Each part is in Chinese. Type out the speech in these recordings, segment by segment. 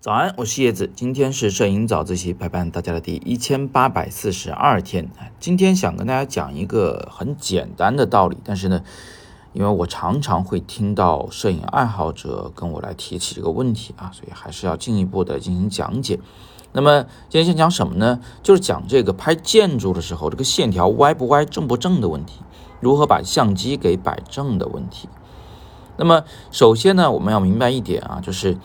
早安，我是叶子。今天是摄影早自习陪伴大家的第一千八百四十二天。今天想跟大家讲一个很简单的道理，但是呢，因为我常常会听到摄影爱好者跟我来提起这个问题啊，所以还是要进一步的进行讲解。那么今天先讲什么呢？就是讲这个拍建筑的时候，这个线条歪不歪、正不正的问题，如何把相机给摆正的问题。那么首先呢，我们要明白一点啊，就是。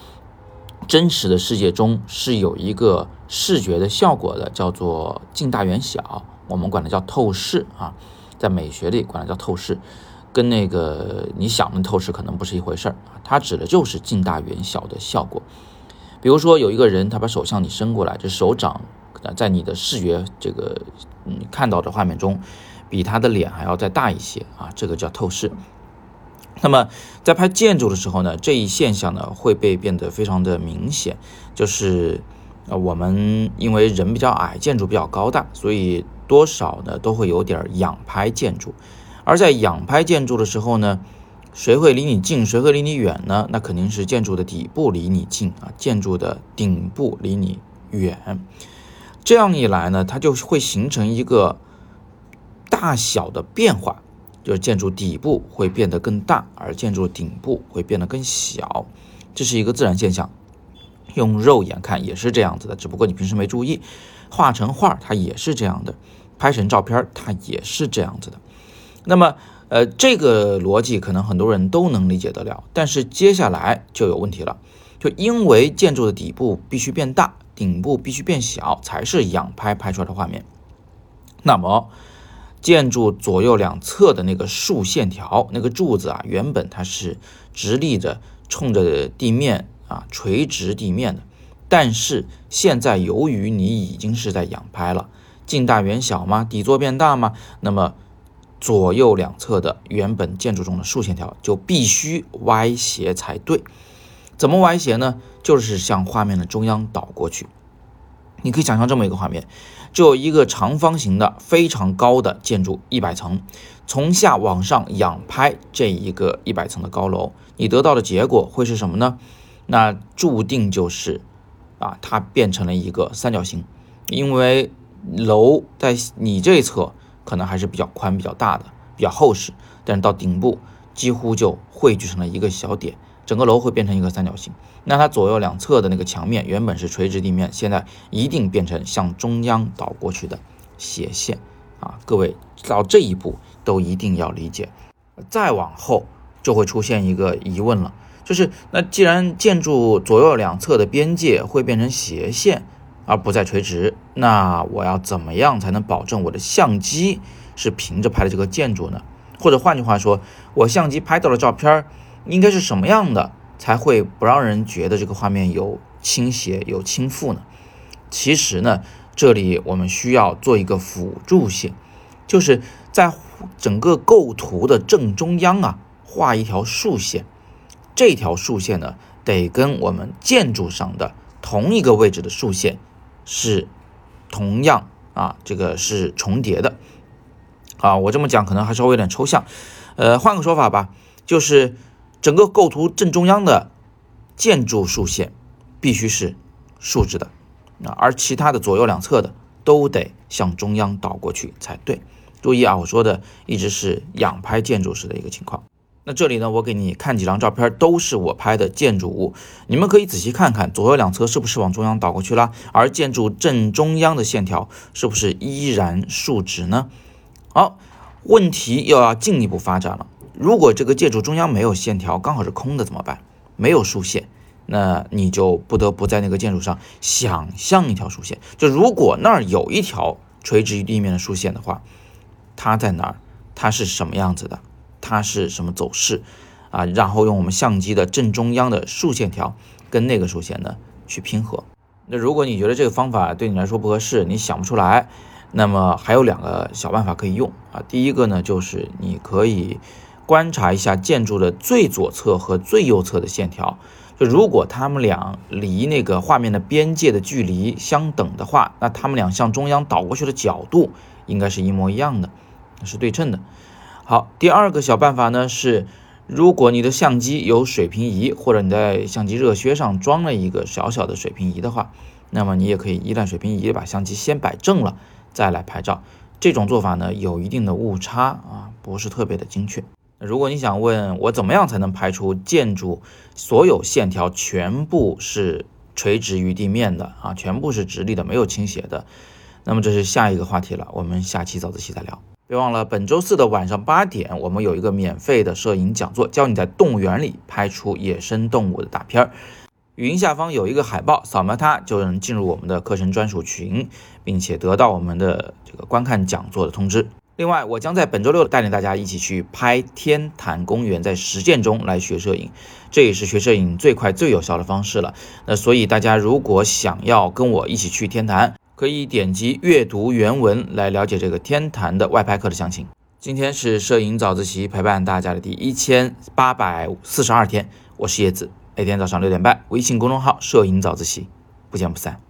真实的世界中是有一个视觉的效果的，叫做近大远小，我们管它叫透视啊，在美学里管它叫透视，跟那个你想的透视可能不是一回事儿啊，它指的就是近大远小的效果。比如说有一个人，他把手向你伸过来，这手掌在你的视觉这个你看到的画面中，比他的脸还要再大一些啊，这个叫透视。那么在拍建筑的时候呢，这一现象呢会被变得非常的明显，就是呃我们因为人比较矮，建筑比较高大，所以多少呢都会有点仰拍建筑。而在仰拍建筑的时候呢，谁会离你近，谁会离你远呢？那肯定是建筑的底部离你近啊，建筑的顶部离你远。这样一来呢，它就会形成一个大小的变化。就是建筑底部会变得更大，而建筑顶部会变得更小，这是一个自然现象。用肉眼看也是这样子的，只不过你平时没注意。画成画它也是这样的，拍成照片它也是这样子的。那么，呃，这个逻辑可能很多人都能理解得了，但是接下来就有问题了。就因为建筑的底部必须变大，顶部必须变小，才是仰拍拍出来的画面。那么。建筑左右两侧的那个竖线条，那个柱子啊，原本它是直立着冲着地面啊，垂直地面的。但是现在由于你已经是在仰拍了，近大远小吗？底座变大吗？那么左右两侧的原本建筑中的竖线条就必须歪斜才对。怎么歪斜呢？就是向画面的中央倒过去。你可以想象这么一个画面。就有一个长方形的非常高的建筑，一百层，从下往上仰拍这一个一百层的高楼，你得到的结果会是什么呢？那注定就是啊，它变成了一个三角形，因为楼在你这一侧可能还是比较宽、比较大的、比较厚实，但是到顶部几乎就汇聚成了一个小点。整个楼会变成一个三角形，那它左右两侧的那个墙面原本是垂直地面，现在一定变成向中央倒过去的斜线啊！各位到这一步都一定要理解，再往后就会出现一个疑问了，就是那既然建筑左右两侧的边界会变成斜线而不再垂直，那我要怎么样才能保证我的相机是平着拍的这个建筑呢？或者换句话说，我相机拍到的照片儿。应该是什么样的才会不让人觉得这个画面有倾斜、有倾覆呢？其实呢，这里我们需要做一个辅助线，就是在整个构图的正中央啊，画一条竖线。这条竖线呢，得跟我们建筑上的同一个位置的竖线是同样啊，这个是重叠的。啊，我这么讲可能还稍微有点抽象，呃，换个说法吧，就是。整个构图正中央的建筑竖线必须是竖直的，啊而其他的左右两侧的都得向中央倒过去才对。注意啊，我说的一直是仰拍建筑时的一个情况。那这里呢，我给你看几张照片，都是我拍的建筑物，你们可以仔细看看左右两侧是不是往中央倒过去了，而建筑正中央的线条是不是依然竖直呢？好，问题又要进一步发展了。如果这个建筑中央没有线条，刚好是空的怎么办？没有竖线，那你就不得不在那个建筑上想象一条竖线。就如果那儿有一条垂直于地面的竖线的话，它在哪儿？它是什么样子的？它是什么走势？啊，然后用我们相机的正中央的竖线条跟那个竖线呢去拼合。那如果你觉得这个方法对你来说不合适，你想不出来，那么还有两个小办法可以用啊。第一个呢，就是你可以。观察一下建筑的最左侧和最右侧的线条，就如果它们俩离那个画面的边界的距离相等的话，那它们俩向中央倒过去的角度应该是一模一样的，是对称的。好，第二个小办法呢是，如果你的相机有水平仪，或者你在相机热靴上装了一个小小的水平仪的话，那么你也可以依赖水平仪把相机先摆正了，再来拍照。这种做法呢，有一定的误差啊，不是特别的精确。如果你想问我怎么样才能拍出建筑所有线条全部是垂直于地面的啊，全部是直立的，没有倾斜的，那么这是下一个话题了，我们下期早自习再聊。别忘了，本周四的晚上八点，我们有一个免费的摄影讲座，教你在动物园里拍出野生动物的大片儿。语音下方有一个海报，扫描它就能进入我们的课程专属群，并且得到我们的这个观看讲座的通知。另外，我将在本周六带领大家一起去拍天坛公园，在实践中来学摄影，这也是学摄影最快最有效的方式了。那所以大家如果想要跟我一起去天坛，可以点击阅读原文来了解这个天坛的外拍课的详情。今天是摄影早自习陪伴大家的第一千八百四十二天，我是叶子，每天早上六点半，微信公众号“摄影早自习”，不见不散。